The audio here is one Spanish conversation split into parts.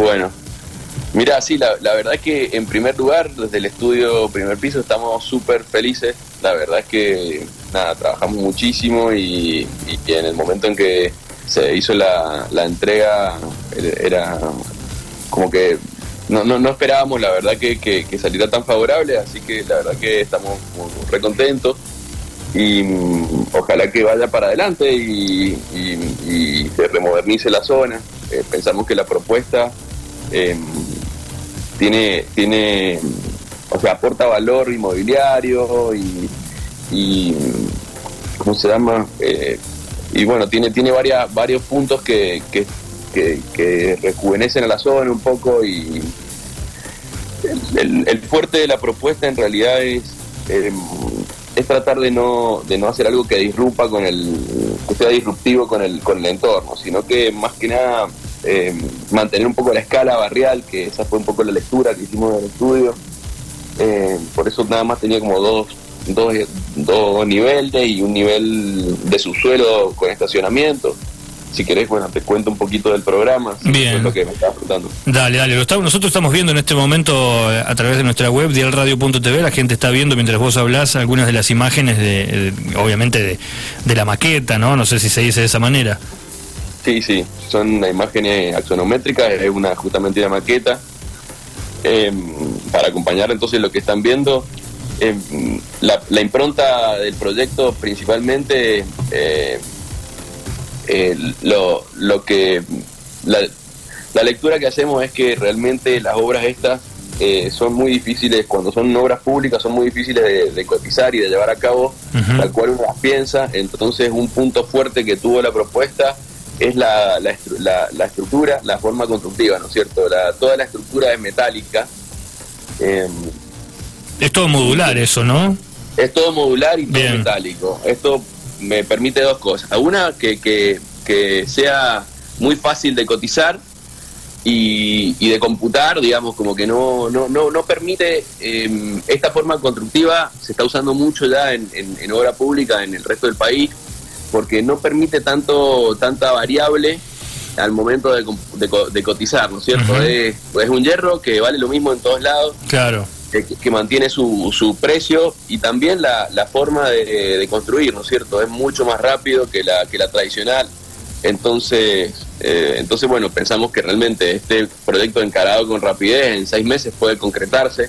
Bueno, mira, sí, la, verdad es que en primer lugar, desde el estudio primer piso, estamos súper felices. La verdad es que, nada, trabajamos muchísimo y, y en el momento en que se hizo la, la entrega era como que no, no, no esperábamos la verdad que, que, que, saliera tan favorable, así que la verdad que estamos re contentos y mm, ojalá que vaya para adelante y, y, se remodernice la zona. Eh, pensamos que la propuesta eh, tiene, tiene, o sea, aporta valor inmobiliario y, y ¿cómo se llama? Eh, y bueno, tiene, tiene varias, varios puntos que, que, que, rejuvenecen a la zona un poco y el, el, fuerte de la propuesta en realidad es, eh, es tratar de no, de no hacer algo que disrumpa con el, que sea disruptivo con el, con el entorno, sino que más que nada eh, mantener un poco la escala barrial, que esa fue un poco la lectura que hicimos en el estudio. Eh, por eso nada más tenía como dos, dos, dos niveles y un nivel de subsuelo con estacionamiento. Si querés, bueno, te cuento un poquito del programa. Bien. Lo que me estaba preguntando. Dale, dale. Lo estamos, nosotros estamos viendo en este momento eh, a través de nuestra web, dialradio.tv, la gente está viendo mientras vos hablás algunas de las imágenes, de, de obviamente, de, de, la maqueta, ¿no? No sé si se dice de esa manera. Sí, sí. Son imágenes axonométricas, es una justamente una maqueta. Eh, para acompañar entonces lo que están viendo, eh, la, la, impronta del proyecto principalmente eh, eh, lo, lo, que la, la, lectura que hacemos es que realmente las obras estas eh, son muy difíciles, cuando son obras públicas son muy difíciles de, de cotizar y de llevar a cabo uh -huh. tal cual uno las piensa, entonces un punto fuerte que tuvo la propuesta es la, la, la, la estructura, la forma constructiva, ¿no es cierto? toda la estructura es metálica. Eh, es todo modular eso, ¿no? Es todo modular y todo metálico. Esto me permite dos cosas. Una, que, que, que sea muy fácil de cotizar y, y, de computar, digamos, como que no, no, no, no permite, eh, esta forma constructiva se está usando mucho ya en, en, en, obra pública en el resto del país, porque no permite tanto tanta variable al momento de, de, de cotizar, ¿no es cierto? Uh -huh. es, es un hierro que vale lo mismo en todos lados. Claro que, que, mantiene su, su precio y también la, la forma de, de, construir, ¿no es cierto? Es mucho más rápido que la, que la tradicional. Entonces, eh, entonces, bueno, pensamos que realmente este proyecto encarado con rapidez en seis meses puede concretarse.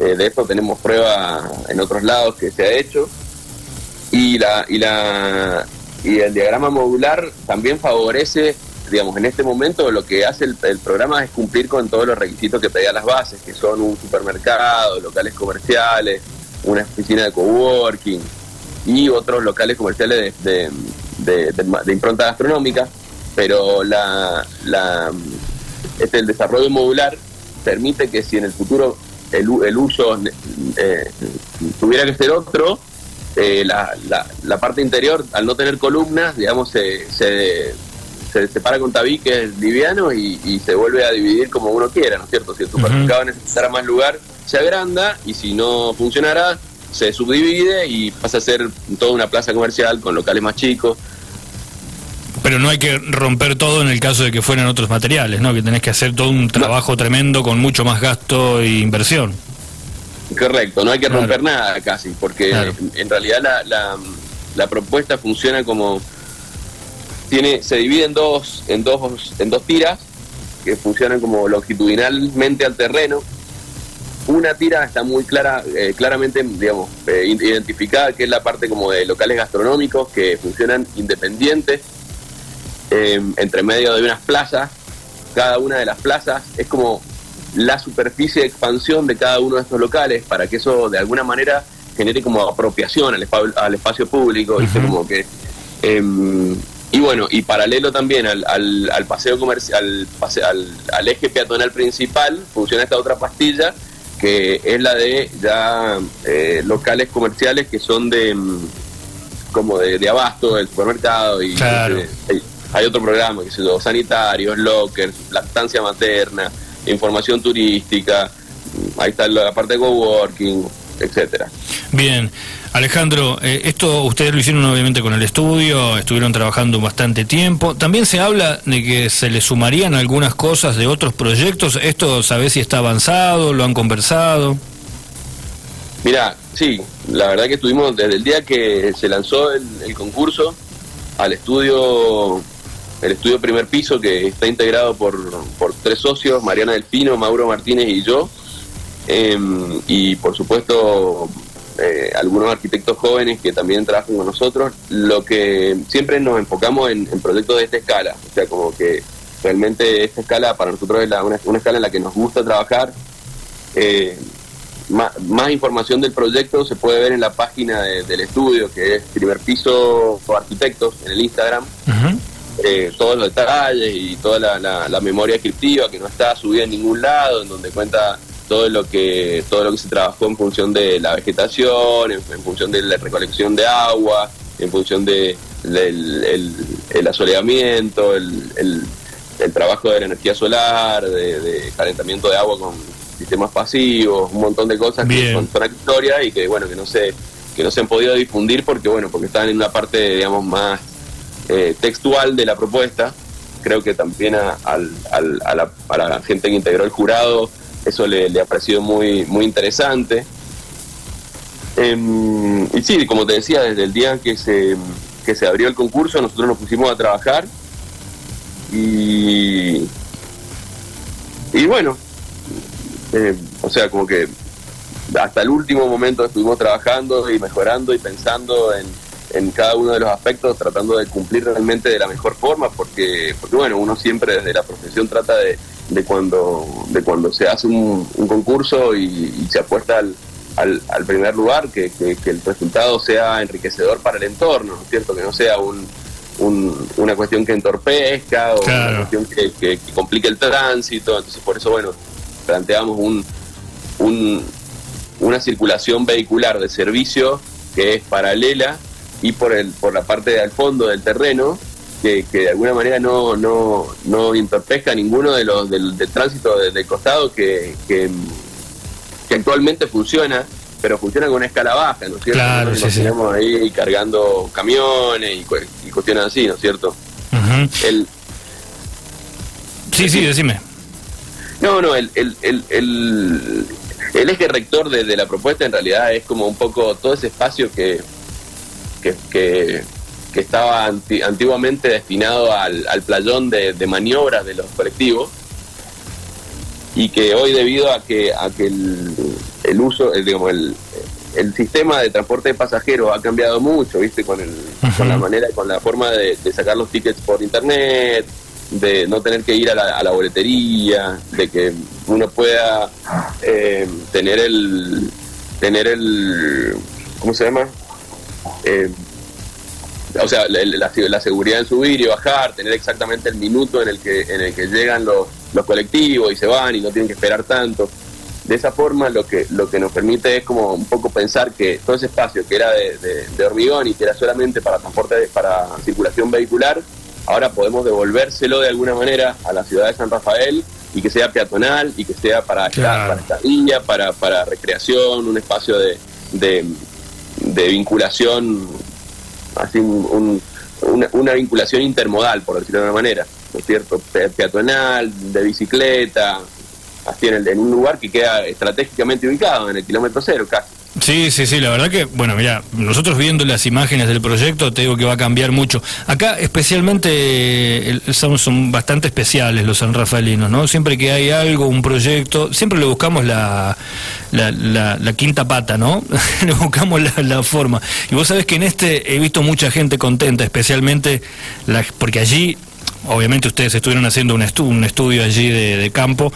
Eh, de esto tenemos prueba en otros lados que se ha hecho. Y, la, y, la, y el diagrama modular también favorece digamos, en este momento lo que hace el, el, programa es cumplir con todos los requisitos que pedía las bases, que son un supermercado, locales comerciales, una oficina de coworking y otros locales comerciales de, de, de, de impronta gastronómica, pero la, la, este, el desarrollo modular permite que si en el futuro el, el uso eh, tuviera que ser otro, eh, la, la, la, parte interior, al no tener columnas, digamos, se, se se separa con tabique liviano y, y, se vuelve a dividir como uno quiera, ¿no es cierto? Si el supermercado uh -huh. necesitara más lugar, se agranda y si no funcionara, se subdivide y pasa a ser toda una plaza comercial con locales más chicos. Pero no hay que romper todo en el caso de que fueran otros materiales, ¿no? Que tenés que hacer todo un trabajo no. tremendo con mucho más gasto e inversión. Correcto, no hay que claro. romper nada casi, porque claro. en realidad la, la, la propuesta funciona como tiene, se divide en dos, en dos, en dos tiras que funcionan como longitudinalmente al terreno. Una tira está muy clara, eh, claramente, digamos, eh, identificada, que es la parte como de locales gastronómicos que funcionan independientes eh, entre medio de unas plazas. Cada una de las plazas es como la superficie de expansión de cada uno de estos locales para que eso de alguna manera genere como apropiación al, al espacio público, uh -huh. como que em, y bueno, y paralelo también al, al, al paseo comercial, al, al, al, eje peatonal principal, funciona esta otra pastilla, que es la de ya eh, locales comerciales que son de como de, de abasto del supermercado y claro. eh, hay, hay, otro programa que se llama sanitarios, lockers, lactancia materna, información turística, ahí está la parte de coworking, etcétera. Bien, Alejandro, eh, esto ustedes lo hicieron obviamente con el estudio, estuvieron trabajando bastante tiempo. También se habla de que se le sumarían algunas cosas de otros proyectos. ¿Esto sabés si está avanzado? ¿Lo han conversado? Mira, sí, la verdad que estuvimos desde el día que se lanzó el, concurso al estudio, el estudio primer piso que está integrado por, por tres socios, Mariana Delfino, Mauro Martínez y yo. Em, y por supuesto eh, algunos arquitectos jóvenes que también trabajan con nosotros, lo que siempre nos enfocamos en, proyectos de esta escala, o sea, como que realmente esta escala para nosotros es una, escala en la que nos gusta trabajar. Eh, más, información del proyecto se puede ver en la página del estudio, que es Primer Piso Arquitectos, en el Instagram. Eh, todos los detalles y toda la, la, memoria descriptiva que no está subida en ningún lado, en donde cuenta todo lo que todo lo que se trabajó en función de la vegetación, en, función de la recolección de agua, en función de el, asoleamiento, el, trabajo de la energía solar, de, calentamiento de agua con sistemas pasivos, un montón de cosas que son, son y que bueno que no se que no se han podido difundir porque bueno porque están en una parte digamos más eh, textual de la propuesta creo que también a, a, la, a la gente que integró el jurado eso le, ha parecido muy, muy interesante. Em, y sí, como te decía, desde el día que se, que se abrió el concurso, nosotros nos pusimos a trabajar y, y bueno, eh, o sea, como que hasta el último momento estuvimos trabajando y mejorando y pensando en, en cada uno de los aspectos, tratando de cumplir realmente de la mejor forma, porque, porque bueno, uno siempre desde la profesión trata de, de cuando, de cuando se hace un, concurso y, se apuesta al, al, primer lugar, que, el resultado sea enriquecedor para el entorno, ¿no es cierto? Que no sea un, una cuestión que entorpezca o una cuestión que, complique el tránsito. Entonces, por eso, bueno, planteamos un, un, una circulación vehicular de servicio que es paralela y por, el, por la parte del fondo del terreno que, de alguna manera no, no, no ninguno de los del, tránsito del, costado que, que, actualmente funciona, pero funciona con una escala baja, ¿no es cierto? Claro, nos tenemos ahí cargando camiones y, cuestiones así, ¿no es cierto? el, sí, sí, decime. No, no, el, el, el, el, el eje rector de, de, la propuesta en realidad es como un poco todo ese espacio que, que, que que estaba antiguamente destinado al, playón de, maniobras de los colectivos y que hoy debido a que, a que el, uso, el, digamos, el, el sistema de transporte de pasajeros ha cambiado mucho, ¿viste? Con, el, con la manera, con la forma de, sacar los tickets por internet, de no tener que ir a la, a la boletería, de que uno pueda eh, tener el, tener el, ¿cómo se llama? Eh, o sea, la, seguridad en subir y bajar, tener exactamente el minuto en el que, en el que llegan los, los colectivos y se van y no tienen que esperar tanto. De esa forma lo que, lo que nos permite es como un poco pensar que todo ese espacio que era de, hormigón y que era solamente para transporte, para circulación vehicular, ahora podemos devolvérselo de alguna manera a la ciudad de San Rafael y que sea peatonal y que sea para, para estadía, para, para recreación, un espacio de, de, de vinculación así una, vinculación intermodal, por decirlo de una manera, ¿no es cierto? Peatonal, de bicicleta, así en, en un lugar que queda estratégicamente ubicado, en el kilómetro cero casi. Sí, sí, sí, la verdad que, bueno, mira, nosotros viendo las imágenes del proyecto, te digo que va a cambiar mucho. Acá especialmente son, bastante especiales los sanrafaelinos, ¿no? Siempre que hay algo, un proyecto, siempre le buscamos la, la, quinta pata, ¿no? le buscamos la, forma. Y vos sabés que en este he visto mucha gente contenta, especialmente porque allí obviamente ustedes estuvieron haciendo un, un estudio allí de, campo,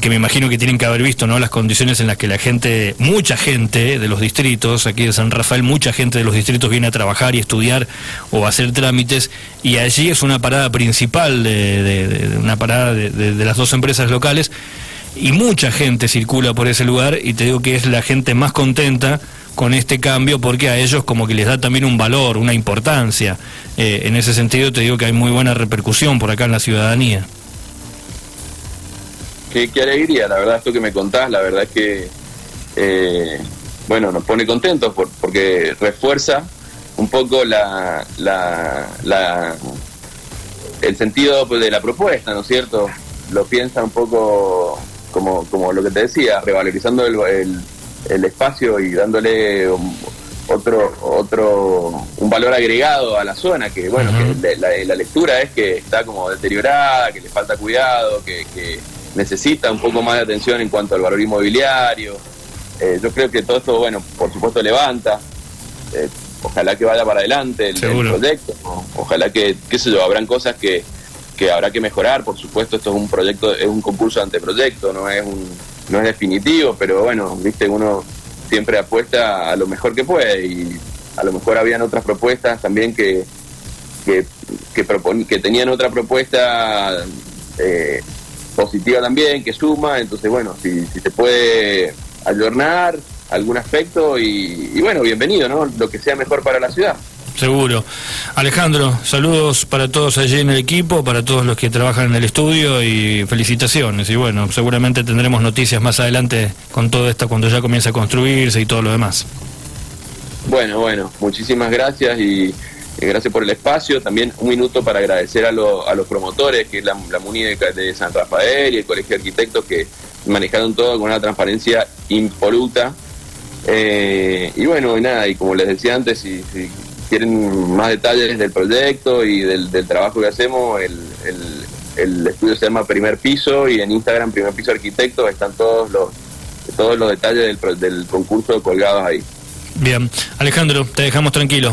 que me imagino que tienen que haber visto, ¿no? Las condiciones en las que la gente, mucha gente de los distritos, aquí de San Rafael, mucha gente de los distritos viene a trabajar y estudiar o a hacer trámites, y allí es una parada principal, de, una parada de las dos empresas locales, y mucha gente circula por ese lugar, y te digo que es la gente más contenta con este cambio porque a ellos como que les da también un valor, una importancia. Eh, en ese sentido te digo que hay muy buena repercusión por acá en la ciudadanía. Qué, alegría, la verdad, esto que me contás, la verdad es que eh, bueno, nos pone contentos porque refuerza un poco la, la, el sentido de la propuesta, ¿no es cierto? Lo piensa un poco como, como lo que te decía, revalorizando el, espacio y dándole otro otro un valor agregado a la zona que bueno que la, lectura es que está como deteriorada que le falta cuidado que, que necesita un poco más de atención en cuanto al valor inmobiliario eh, yo creo que todo esto, bueno, por supuesto levanta. Eh, ojalá que vaya para adelante el, proyecto. Ojalá que, qué sé yo, habrán cosas que, que habrá que mejorar. Por supuesto, esto es un proyecto, es un concurso de anteproyecto, no es un, no es definitivo, pero bueno, viste, uno siempre apuesta a lo mejor que puede y a lo mejor habían otras propuestas también que que, que, que tenían otra propuesta eh, positiva también, que suma, entonces bueno, si, si se puede ayornar algún aspecto y, bueno, bienvenido, ¿no? Lo que sea mejor para la ciudad. Seguro. Alejandro, saludos para todos allí en el equipo, para todos los que trabajan en el estudio y felicitaciones. Y bueno, seguramente tendremos noticias más adelante con todo esto cuando ya comience a construirse y todo lo demás. Bueno, bueno, muchísimas gracias y gracias por el espacio. También un minuto para agradecer a, a los promotores, que es la, la MUNI de, San Rafael y el Colegio de Arquitectos, que manejaron todo con una transparencia impoluta. Eh, y bueno, y nada, y como les decía antes, si, quieren más detalles del proyecto y del, trabajo que hacemos, el, el, estudio se llama Primer Piso y en Instagram Primer Piso Arquitectos están todos los todos los detalles del, del concurso colgados ahí. Bien, Alejandro, te dejamos tranquilo.